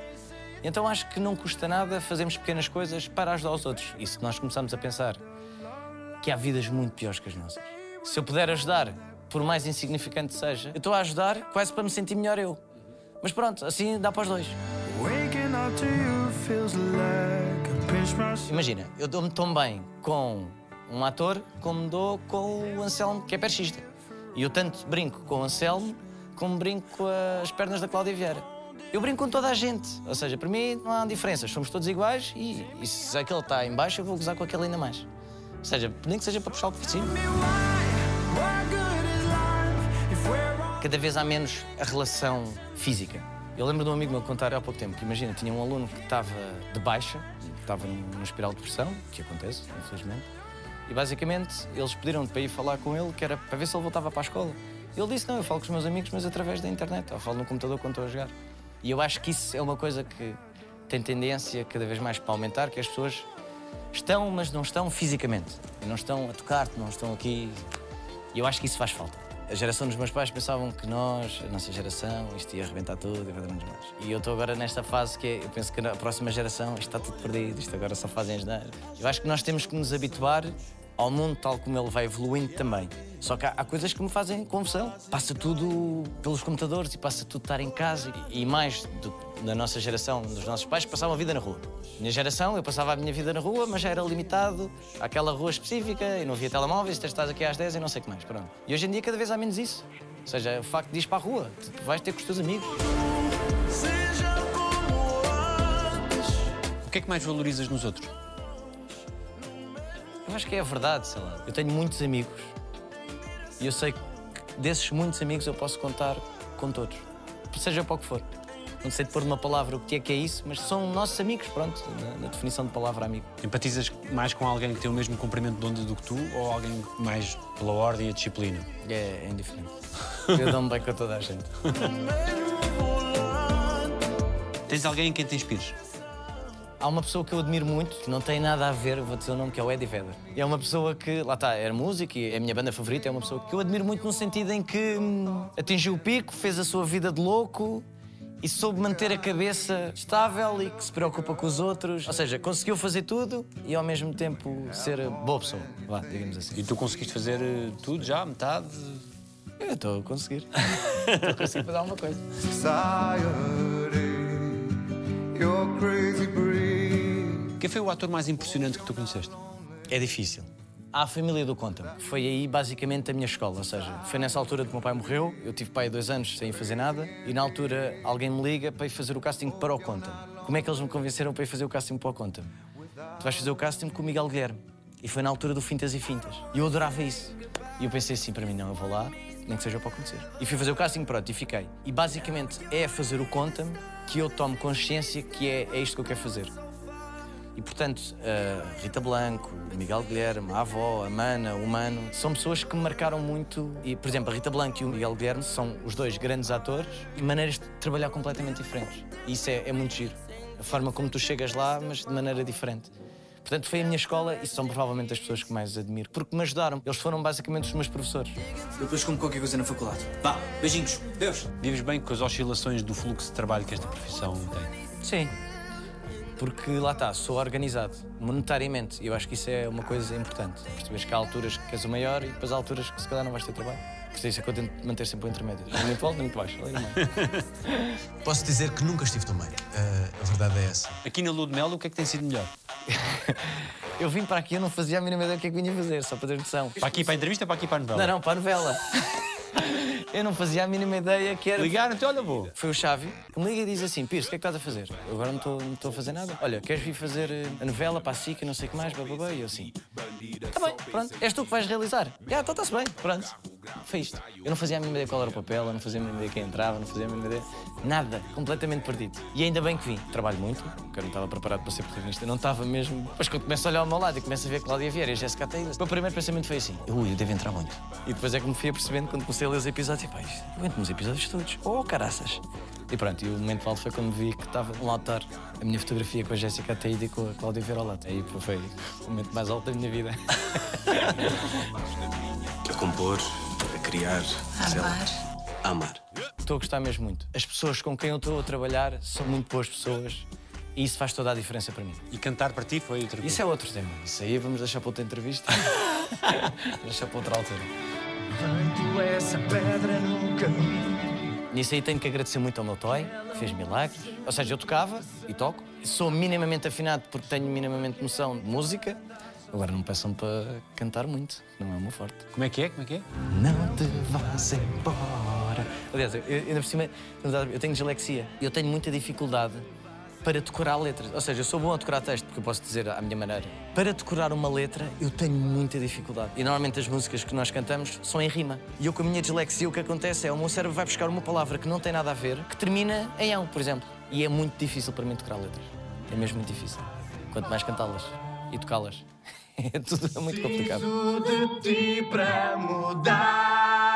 Então acho que não custa nada fazermos pequenas coisas para ajudar os outros. E se nós começarmos a pensar que há vidas muito piores que as nossas. Se eu puder ajudar, por mais insignificante seja, eu estou a ajudar quase para me sentir melhor eu. Mas pronto, assim dá para os dois. Imagina, eu dou-me tão bem com um ator como dou com o Anselmo, que é perchista. E eu tanto brinco com o Anselmo como brinco com as pernas da Cláudia Vieira. Eu brinco com toda a gente, ou seja, para mim não há diferenças, somos todos iguais e, e se aquele está em baixo eu vou gozar com aquele ainda mais. Ou seja, nem que seja para puxar o por cima. Cada vez há menos a relação física. Eu lembro de um amigo meu contar há pouco tempo que, imagina, tinha um aluno que estava de baixa, estava numa espiral de depressão, que acontece, infelizmente, e basicamente eles pediram para ir falar com ele, que era para ver se ele voltava para a escola. Ele disse: Não, eu falo com os meus amigos, mas através da internet, eu falo no computador quando estou a jogar. E eu acho que isso é uma coisa que tem tendência cada vez mais para aumentar, que as pessoas estão, mas não estão fisicamente. Não estão a tocar-te, não estão aqui. E eu acho que isso faz falta. A geração dos meus pais pensavam que nós, a nossa geração, isto ia arrebentar tudo e vai dar mais. E eu estou agora nesta fase que é, eu penso que na próxima geração isto está tudo perdido, isto agora só fazem asneira. Eu acho que nós temos que nos habituar ao mundo tal como ele vai evoluindo também. Só que há, há coisas que me fazem confusão. Passa tudo pelos computadores e passa tudo estar em casa. E, e mais do, da nossa geração, dos nossos pais, que passavam a vida na rua. Minha geração, eu passava a minha vida na rua, mas já era limitado àquela rua específica e não havia telemóveis, tu estás aqui às 10 e não sei o que mais. Pronto. E hoje em dia cada vez há menos isso. Ou seja, o facto de ir para a rua, tu vais ter com os teus amigos. seja como antes. O que é que mais valorizas nos outros? Eu acho que é a verdade, sei lá. Eu tenho muitos amigos e eu sei que desses muitos amigos eu posso contar com todos, seja para o que for. Não sei de pôr numa palavra o que é que é isso, mas são nossos amigos, pronto, na, na definição de palavra amigo. Empatizas mais com alguém que tem o mesmo comprimento de onda do que tu ou alguém mais pela ordem e a disciplina? É, é indiferente. Eu dou-me bem com toda a gente. Tens alguém em quem te inspires? Há uma pessoa que eu admiro muito, que não tem nada a ver, vou dizer o nome, que é o Eddie Vedder. E é uma pessoa que, lá está, era músico e é a minha banda favorita, é uma pessoa que eu admiro muito no sentido em que hum, atingiu o pico, fez a sua vida de louco e soube manter a cabeça estável e que se preocupa com os outros. Ou seja, conseguiu fazer tudo e ao mesmo tempo ser boa pessoa, vá, digamos assim. E tu conseguiste fazer eh, tudo já, metade? Eu estou a conseguir. Estou a conseguir fazer alguma coisa. Quem foi o ator mais impressionante que tu conheceste? É difícil. Há a família do Conta-me. Foi aí basicamente a minha escola, ou seja, foi nessa altura que o meu pai morreu, eu tive pai dois anos sem fazer nada, e na altura alguém me liga para ir fazer o casting para o Conta-me. Como é que eles me convenceram para ir fazer o casting para o Conta-me? Tu vais fazer o casting com o Miguel Guilherme. E foi na altura do Fintas e Fintas. E eu adorava isso. E eu pensei assim para mim, não, eu vou lá, nem que seja para o conhecer. E fui fazer o casting, pronto, e fiquei. E basicamente é a fazer o Conta-me que eu tomo consciência que é, é isto que eu quero fazer. E portanto, a Rita Blanco, Miguel Guilherme, a avó, a Mana, o Mano, são pessoas que me marcaram muito. E, por exemplo, a Rita Blanco e o Miguel Guilherme são os dois grandes atores e maneiras de trabalhar completamente diferentes. E isso é, é muito giro. A forma como tu chegas lá, mas de maneira diferente. Portanto, foi a minha escola e são provavelmente as pessoas que mais admiro, porque me ajudaram. Eles foram basicamente os meus professores. Eu depois como qualquer coisa na faculdade. Vá, beijinhos. Deus. Vives bem com as oscilações do fluxo de trabalho que esta profissão tem? Sim. Porque lá está, sou organizado, monetariamente. E eu acho que isso é uma coisa importante. Percebes que há alturas que és o maior e depois há alturas que se calhar não vais ter trabalho. Por isso é que eu tento manter sempre o intermédio. Nem muito alto, nem muito baixo. Posso dizer que nunca estive tão bem. Ah, a verdade é essa. Aqui na Lua de Mel, o que é que tem sido melhor? Eu vim para aqui, eu não fazia a mínima ideia do que é que vinha fazer, só para ter noção. Para aqui, para a entrevista ou para aqui, para a novela? Não, não, para a novela. Eu não fazia a mínima ideia que era. Ligaram-te, olha, vou. Foi o Xavi que me liga e diz assim: Pires, o que é que estás a fazer? Eu agora não estou não estou a fazer nada. Olha, queres vir fazer eh, a novela para a SIC e não sei o que mais, blá, blá, blá. E eu assim: Está bem, pronto, és tu que vais realizar. Já, então está-se bem, pronto. Foi isto. Eu não fazia a mínima ideia qual era o papel, eu não fazia a mínima ideia quem entrava, não fazia a mínima ideia. Nada, completamente perdido. E ainda bem que vim. Trabalho muito, porque eu não estava preparado para ser protagonista. Não estava mesmo. Depois quando começo a olhar ao meu lado e começo a ver Cláudia Vieira e Jéssica Taylor, o meu primeiro pensamento foi assim: Ui, eu devo entrar muito. E depois é que me fui apercebendo quando comecei a ler os episódios: Pá, isto- eu entro nos episódios todos. Oh, caraças. E pronto, e o momento alto foi quando vi que estava um altar a minha fotografia com a Jéssica Taída e com a Cláudia Vieira ao lado. Aí foi o momento mais alto da minha vida. A compor, criar, sei lá, a amar. Estou a gostar mesmo muito. As pessoas com quem eu estou a trabalhar são muito boas pessoas E isso faz toda a diferença para mim. E cantar para ti foi outra Isso é outro tema. Isso aí vamos deixar para outra entrevista. deixar para outra altura. Levanto essa pedra no caminho. Nisso aí tenho que agradecer muito ao meu toy, que fez milagres. Ou seja, eu tocava e toco. Sou minimamente afinado porque tenho minimamente noção de música. Agora não peçam para cantar muito, não é meu forte. Como é que é? Como é que é? Não te vás embora. Aliás, eu, eu, ainda por cima, eu tenho dislexia. Eu tenho muita dificuldade para decorar letras. Ou seja, eu sou bom a decorar texto, porque eu posso dizer à minha maneira. Para decorar uma letra, eu tenho muita dificuldade. E normalmente as músicas que nós cantamos são em rima. E eu, com a minha dislexia, o que acontece é o meu cérebro vai buscar uma palavra que não tem nada a ver, que termina em ão, por exemplo. E é muito difícil para mim decorar letras. É mesmo muito difícil. Quanto mais cantá-las e tocá-las. É tudo muito complicado. Preciso de ti para mudar.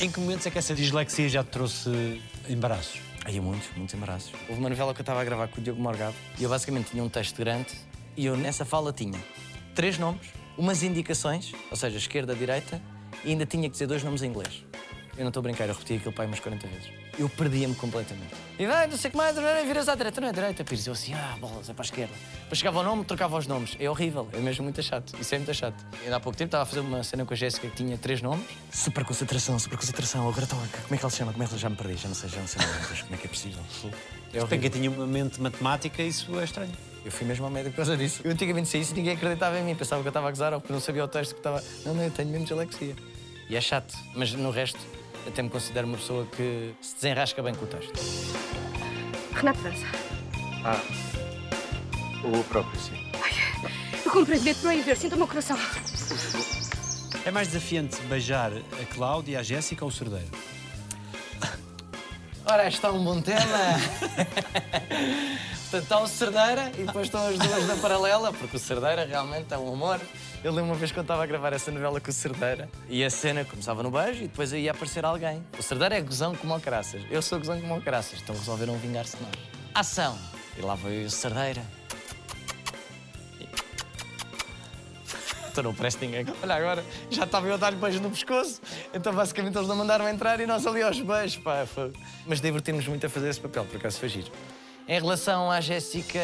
Em que momentos é que essa dislexia já te trouxe embaraços? Aí muitos, muitos embaraços. Houve uma novela que eu estava a gravar com o Diogo Morgado e eu basicamente tinha um texto grande e eu nessa fala tinha três nomes, umas indicações, ou seja, esquerda, direita, e ainda tinha que dizer dois nomes em inglês. Eu não estou a brincar, eu repeti aquilo pai umas 40 vezes. Eu perdia-me completamente. E vai, não sei o que mais, viras à direita, não é direita, Pires. Eu assim, ah, bolas, é para a esquerda. Depois chegava o nome, trocava os nomes. É horrível, é mesmo muito chato. Isso é muito chato. Ainda há pouco tempo estava a fazer uma cena com a Jéssica que tinha três nomes. Super concentração, super concentração. Agora estou, como é que ela se chama? Como é que ela já me perdi? Já não sei, já não sei como é que é possível. É Para quem tinha uma mente matemática, isso é estranho. Eu fui mesmo ao médico por causa disso. Eu antigamente sei isso e ninguém acreditava em mim. Pensava que eu estava a gozar ou porque não sabia o texto que estava. Não, não, eu tenho mesmo dislexia. E é chato, mas no resto, até me considero uma pessoa que se desenrasca bem com o texto. Renato França. Ah, o próprio, sim. Eu comprei bilhete para ir ver, sinto o meu coração. É mais desafiante beijar a Cláudia, a Jéssica ou o Cerdeiro? Ora, está um bom tema. Portanto, está o Cerdeira e depois estão as duas na paralela, porque o Cerdeira realmente é um amor. Eu lembro uma vez eu estava a gravar essa novela com o Cerdeira e a cena começava no beijo e depois ia aparecer alguém. O Cerdeira é gozão como o caraças. Eu sou gozão como o caraças. Então resolveram vingar-se nós. Ação! E lá veio o Cerdeira. Então não parece ninguém. Olha agora, já estava eu a dar-lhe beijos no pescoço. Então basicamente eles não mandaram entrar e nós ali aos beijos, pá. Foi. Mas divertimos muito a fazer esse papel, por acaso foi giro. Em relação à Jéssica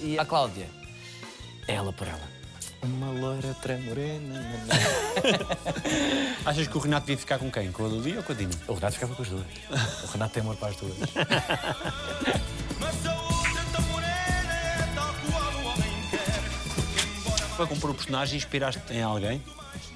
e à Cláudia, é ela por ela. Uma loira tremorena. Achas que o Renato devia ficar com quem? Com a Lili ou com a Dina? O Renato ficava com as duas. O Renato tem amor para as duas. Para compor o personagem, inspiraste em alguém?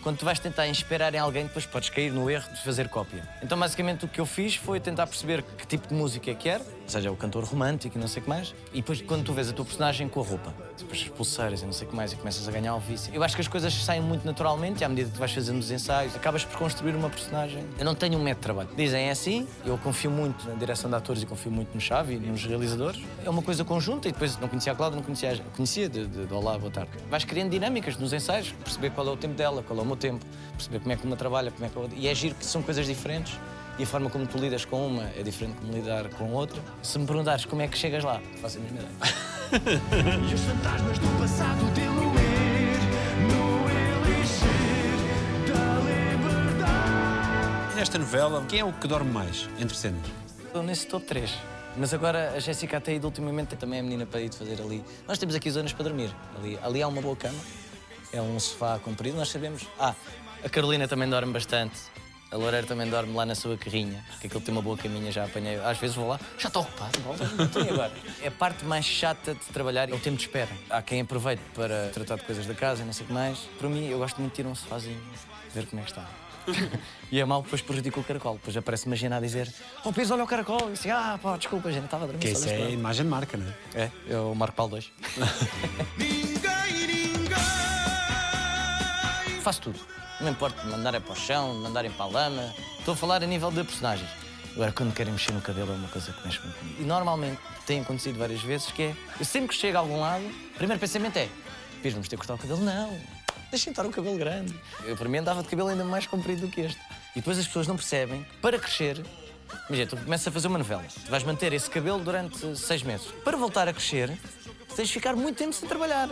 Quando tu vais tentar inspirar em alguém, depois podes cair no erro de fazer cópia. Então, basicamente, o que eu fiz foi tentar perceber que tipo de música é que era, ou seja, o cantor romântico e não sei o que mais, e depois, quando tu vês a tua personagem com a roupa, depois as pulseiras e não sei o que mais, e começas a ganhar o vício. Eu acho que as coisas saem muito naturalmente, e à medida que vais fazendo os ensaios, acabas por construir uma personagem. Eu não tenho um método de trabalho. Dizem é assim, eu confio muito na direção de atores e confio muito no Chave e nos realizadores. É uma coisa conjunta, e depois não conhecia a Cláudia, não conhecia, a- conhecia de, de, de Olá, boa tarde. Vais criando dinâmicas nos ensaios, perceber qual é o tempo dela, qual é o meu tempo, perceber como é que uma trabalha, como é que a outra. E é giro que são coisas diferentes. E a forma como tu lidas com uma é diferente de como lidar com outra. Se me perguntares como é que chegas lá, faço a mesma ideia. E os fantasmas do passado diluir no elixir da liberdade. Nesta novela, quem é o que dorme mais entre cenas? Estou nesse top 3. Mas agora a Jéssica tem ido ultimamente também é a menina para ir fazer ali. Nós temos aqui zonas para dormir. Ali, ali há uma boa cama, é um sofá comprido, nós sabemos. Ah, a Carolina também dorme bastante. A Loureiro também dorme lá na sua carrinha, porque aquilo tem uma boa caminha, já apanhei. Às vezes vou lá, já estou ocupado, volta, não estou e agora. É a parte mais chata de trabalhar, é o tempo de espera. Há quem aproveite para tratar de coisas da casa e não sei o que mais. Para mim, eu gosto muito de ir um sofazinho, ver como é que está. E é mal, depois prejudica o caracol. Depois aparece uma Gina a dizer: Oh, Pires, olha o caracol. E assim, ah, pá, desculpa, Gina, estava a dormir. Que isso é imagem de marca, não é? para lá." É, o Marco Paulo 2. Faço tudo. Não importa de mandarem para o chão, de mandarem para a lama. Estou a falar a nível de personagens. Agora, quando querem mexer no cabelo, é uma coisa que mexe muito. E normalmente tem acontecido várias vezes que é. Eu sempre que chego a algum lado, o primeiro pensamento é: Pires, vamos ter que cortar o cabelo? Não. Deixem estar o cabelo grande. Eu, para mim, andava de cabelo ainda mais comprido do que este. E depois as pessoas não percebem que para crescer. Imagina, tu começas a fazer uma novela, tu vais manter esse cabelo durante seis meses. Para voltar a crescer, tens de ficar muito tempo sem trabalhar.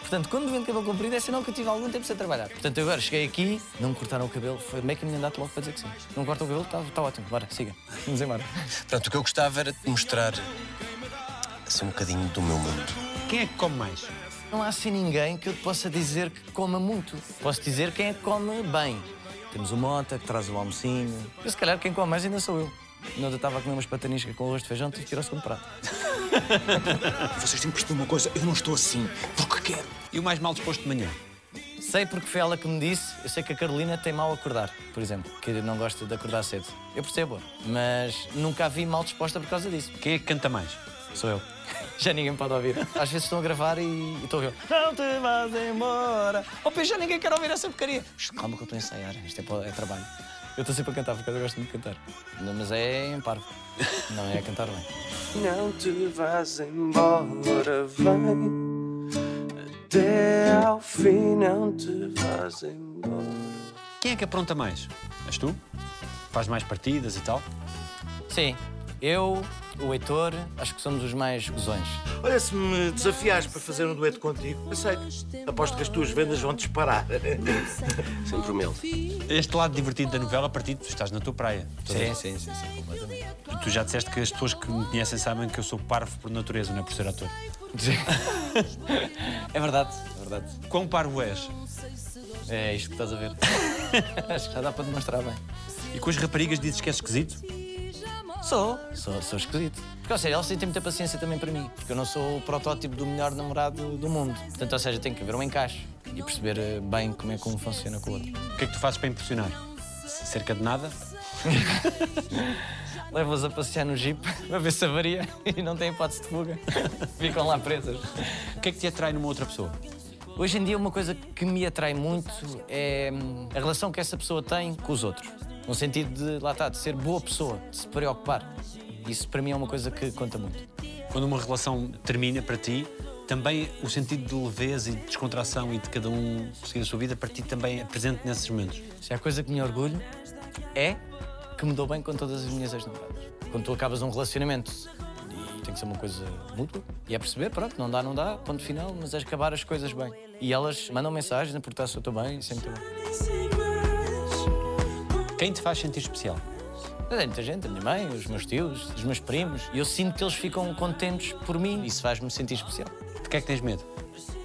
Portanto, quando vem de cabelo comprido, é sinal que eu tive algum tempo sem trabalhar. Portanto, eu agora cheguei aqui, não me cortaram o cabelo, foi meio que a minha data logo para dizer que sim. Não cortam o cabelo, está tá ótimo, bora, siga. Vamos embora. Pronto, o que eu gostava era de mostrar Assim, um bocadinho do meu mundo. Quem é que come mais? Não há assim ninguém que eu te possa dizer que coma muito. Posso dizer quem é que come bem. Temos o Mota, que traz o almocinho. Eu, se calhar, quem come mais ainda sou eu. Quando eu estava a comer umas pataniscas com arroz de feijão, tive que ir ao segundo prato. Vocês têm que perceber uma coisa, eu não estou assim porque quero. E o mais mal disposto de manhã? Sei porque foi ela que me disse. Eu sei que a Carolina tem mal a acordar, por exemplo, que não gosta de acordar cedo. Eu percebo, mas nunca a vi mal disposta por causa disso. Quem é que canta mais? Sou eu. Já ninguém pode ouvir. Às vezes estão a gravar e e estou a ouvir. Não te vás embora. Oh, já ninguém quer ouvir essa porcaria. Calma que eu estou a ensaiar. Isto é, é trabalho. Eu estou sempre a cantar porque eu gosto muito de cantar. Não, mas é em parvo. Não é a cantar bem. Não te vás embora, vem. Até ao fim, não te vás embora. Quem é que apronta mais? És tu? Faz mais partidas e tal? Sim. Eu, o Heitor, acho que somos os mais gozões. Olha, se me desafiares para fazer um dueto contigo, aceito. Aposto que as tuas vendas vão disparar. Sempre humilde. Este lado divertido da novela, a partir de tu estás na tua praia. Sim, sim, sim, sim, completamente. Tu já disseste que as pessoas que me conhecem sabem que eu sou parvo por natureza, não é por ser ator. É verdade, é verdade. Quão parvo és? É isto que estás a ver. acho que já dá para demonstrar bem. E com as raparigas dizes que és esquisito? Sou, sou, sou esquisito. Porque, ou seja, elas têm muita paciência também para mim, porque eu não sou o protótipo do melhor namorado do mundo. Portanto, ou seja, tem que haver um encaixe e perceber eh, bem como é que um funciona com o outro. O que é que tu fazes para impressionar? Cerca de nada? Levo-as a passear no jeep a ver se avaria e não tem hipótese de fuga. Ficam lá presas. O que é que te atrai numa outra pessoa? Hoje em dia, uma coisa que me atrai muito é hum, a relação que essa pessoa tem com os outros. No sentido de, lá está, de ser boa pessoa, de se preocupar. Isso para mim é uma coisa que conta muito. Quando uma relação termina para ti, também o sentido de leveza e de descontração e de cada um seguir a sua vida, para ti também é presente nesses momentos. Se há coisa que me orgulho é que me dou bem com todas as minhas ex-namoradas. Quando tu acabas um relacionamento e tem que ser uma coisa mútua e é perceber, pronto, não dá, não dá, ponto final, mas é acabar as coisas bem. E elas mandam mensagens a perguntar se eu estou bem, sempre estou bem. Quem te faz sentir especial? Mas é muita gente, a minha mãe, os meus tios, os meus primos, e eu sinto que eles ficam contentes por mim. Isso faz-me sentir especial. De que é que tens medo?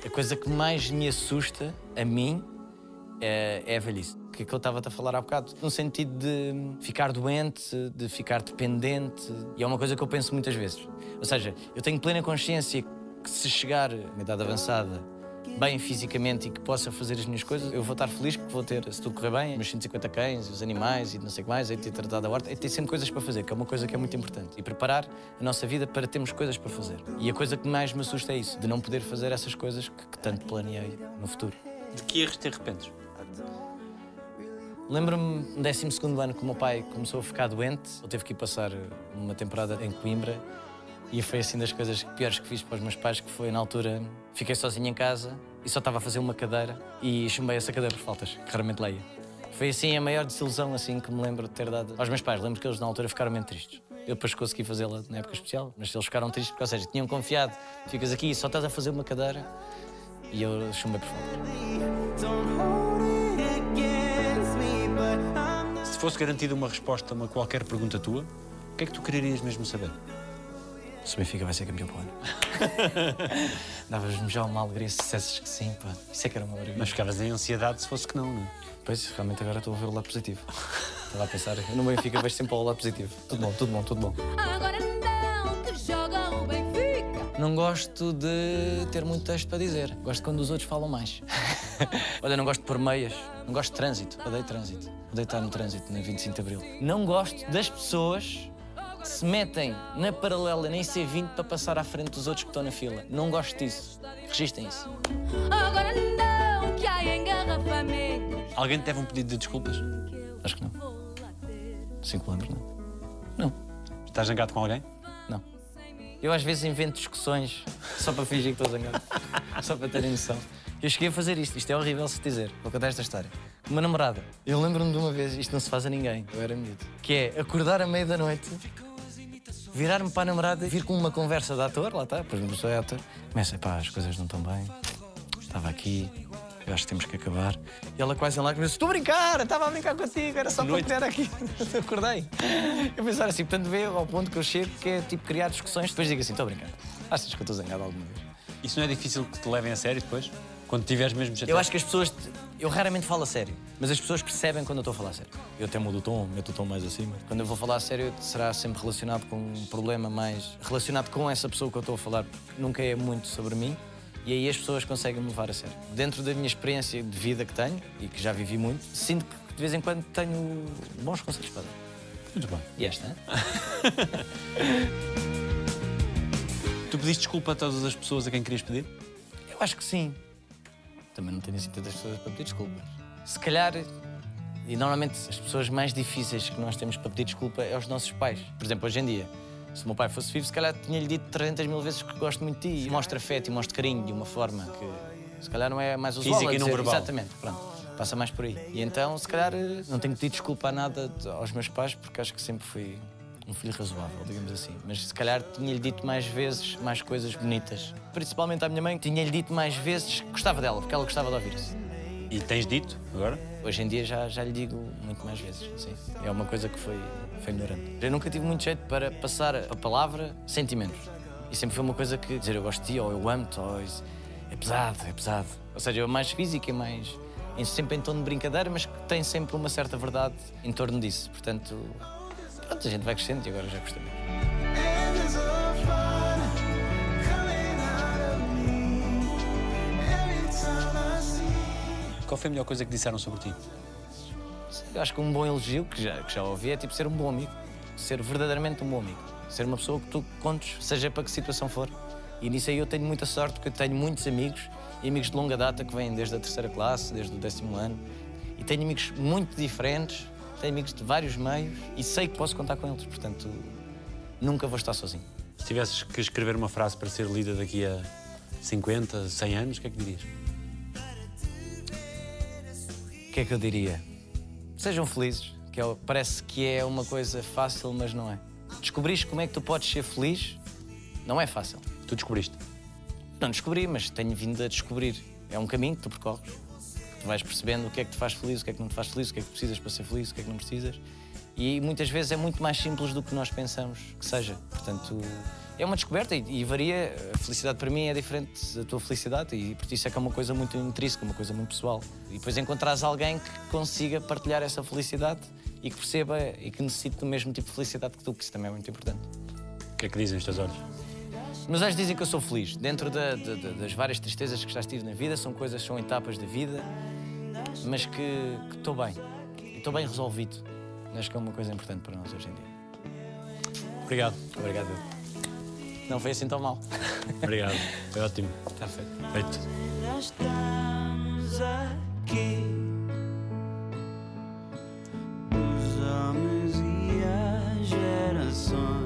A coisa que mais me assusta a mim é, é a velhice. Que é que eu estava-te a falar há bocado, no sentido de ficar doente, de ficar dependente, e é uma coisa que eu penso muitas vezes. Ou seja, eu tenho plena consciência que se chegar a uma idade avançada, bem fisicamente e que possa fazer as minhas coisas, eu vou estar feliz que vou ter, se tudo correr bem, meus 150 cães, os animais e não sei o que mais, aí ter tratado a horta, aí ter sempre coisas para fazer, que é uma coisa que é muito importante. E preparar a nossa vida para termos coisas para fazer. E a coisa que mais me assusta é isso, de não poder fazer essas coisas que, que tanto planeei no futuro. De que erros te arrependes? Lembro-me no 12 ano que o meu pai começou a ficar doente. Ele teve que ir passar uma temporada em Coimbra e foi assim das coisas piores que fiz para os meus pais, que foi na altura fiquei sozinho em casa e só estava a fazer uma cadeira e chumbei essa cadeira por faltas, que raramente leia. Foi assim a maior desilusão assim que me lembro de ter dado aos meus pais. Lembro que eles na altura ficaram muito tristes. Eu depois consegui fazê-la na época especial, mas eles ficaram tristes porque, ou seja, tinham confiado, ficas aqui e só estás a fazer uma cadeira e eu chumbei por faltas. Se fosse garantida uma resposta a uma qualquer pergunta tua, o que é que tu quererias mesmo saber? Se o Benfica vai ser campeão para o ano. Davas-me já uma alegria se dissesses que sim, pá. Isso é que era uma alegria. Mas ficavas em ansiedade se fosse que não, não é? Pois, realmente agora estou a ver o lado positivo. Estava a pensar, eu no Benfica vejo sempre o lado positivo. Tudo bom, tudo bom, tudo bom. Agora não, que joga o Benfica. Não gosto de ter muito texto para dizer. Gosto quando os outros falam mais. Olha, não gosto de pôr meias. Não gosto de trânsito. Odeio trânsito. Odeio estar no trânsito na 25 de Abril. Não gosto das pessoas se metem na paralela na IC20 para passar à frente dos outros que estão na fila. Não gosto disso. Registem isso. Agora não, que há engarrafamento. Alguém te deve um pedido de desculpas? Acho que não. Que lembro, não. Não. Estás zangado com alguém? Não. Eu às vezes invento discussões só para fingir que estou zangado. só para terem noção. Eu cheguei a fazer isto, isto é horrível se dizer. Vou contar esta história. Uma namorada. Eu lembro-me de uma vez, isto não se faz a ninguém, eu era miúdo, que é acordar à meia da noite, virar-me para a namorada, vir com uma conversa de ator, lá está, pois não sou ator. Começa, pá, as coisas não estão bem, estava aqui, eu acho que temos que acabar. E ela quase em lágrimas, estou a brincar, estava a brincar contigo, era só para Noite. criar aqui. Acordei. Eu pensar assim, portanto, vê ao ponto que eu chego, que é tipo criar discussões, depois digo assim, estou a brincar. Achas que eu estou zangado alguma vez? Isso não é difícil que te levem a sério depois? Quando tiveres mesmo chateado? Eu acho que as pessoas. Eu raramente falo a sério, mas as pessoas percebem quando eu estou a falar a sério. Eu até mudo o tom, meto o tom mais acima. Quando eu vou falar a sério, será sempre relacionado com um problema mais. relacionado com essa pessoa que eu estou a falar, porque nunca é muito sobre mim. E aí as pessoas conseguem me levar a sério. Dentro da minha experiência de vida que tenho, e que já vivi muito, sinto que de vez em quando tenho bons conselhos para dar. Muito bem. E esta? Tu pediste desculpa a todas as pessoas a quem querias pedir? Eu acho que sim. Também não tenho assim tantas pessoas para pedir desculpas. Se calhar, e normalmente as pessoas mais difíceis que nós temos para pedir desculpa é aos nossos pais. Por exemplo, hoje em dia, se o meu pai fosse vivo, se calhar tinha-lhe dito 300 mil vezes que gosto muito de ti. E mostra afeto e mostra carinho de uma forma que se calhar não é mais usual. Física e não verbal. Exatamente, pronto. Passa mais por aí. E então, se calhar, não tenho que pedir desculpa a nada aos meus pais, porque acho que sempre fui um filho razoável, digamos assim. Mas se calhar tinha-lhe dito mais vezes mais coisas bonitas. Principalmente à minha mãe, tinha-lhe dito mais vezes que gostava dela, porque ela gostava de ouvir isso. E tens dito agora? Hoje em dia já, já lhe digo muito mais vezes, sim. É uma coisa que foi, foi melhorando. Eu nunca tive muito jeito para passar a palavra sentimentos. E sempre foi uma coisa que dizer eu gosto de ti, ou eu amo-te, ou isso é pesado, é pesado. Ou seja, é mais física, é mais. em- sempre em tom de brincadeira, mas que tem sempre uma certa verdade em torno disso. Portanto, pronto, a gente vai crescendo e agora já gostamos. Qual foi a melhor coisa que disseram sobre ti? Eu acho que um bom elogio, que já, que já ouvi, é tipo ser um bom amigo. Ser verdadeiramente um bom amigo. Ser uma pessoa que tu contes, seja para que situação for. E nisso aí eu tenho muita sorte, porque eu tenho muitos amigos, e amigos de longa data que vêm desde a terceira classe, desde o décimo ano. E tenho amigos muito diferentes, tenho amigos de vários meios, e sei que posso contar com eles. Portanto, nunca vou estar sozinho. Se tivesses que escrever uma frase para ser lida daqui a 50, 100 anos, o que é que dirias? O que é que eu diria? Sejam felizes, que é- parece que é uma coisa fácil, mas não é. Descobrires como é que tu podes ser feliz não é fácil. Tu descobriste? Não descobri, mas tenho vindo a descobrir. É um caminho que tu percorres. Tu vais percebendo o que é que te faz feliz, o que é que não te faz feliz, o que é que precisas para ser feliz, o que é que não precisas. E muitas vezes é muito mais simples do que nós pensamos que seja. Portanto, é uma descoberta e, varia. A felicidade para mim é diferente da tua felicidade e por isso é que é uma coisa muito intrínseca, uma coisa muito pessoal. E depois encontrares alguém que consiga partilhar essa felicidade e que perceba e que necessite do mesmo tipo de felicidade que tu, que isso também é muito importante. O que é que dizem os teus olhos? Meus olhos dizem que eu sou feliz. Dentro da- da- da- das várias tristezas que já tive na vida, são coisas, são etapas da vida, mas que estou bem. Estou bem resolvido. Acho que é uma coisa importante para nós hoje em dia. Obrigado. Obrigado. Não foi assim tão mal. Obrigado. Foi ótimo. Está feito. Feito. Estamos aqui. Os homens e as gerações.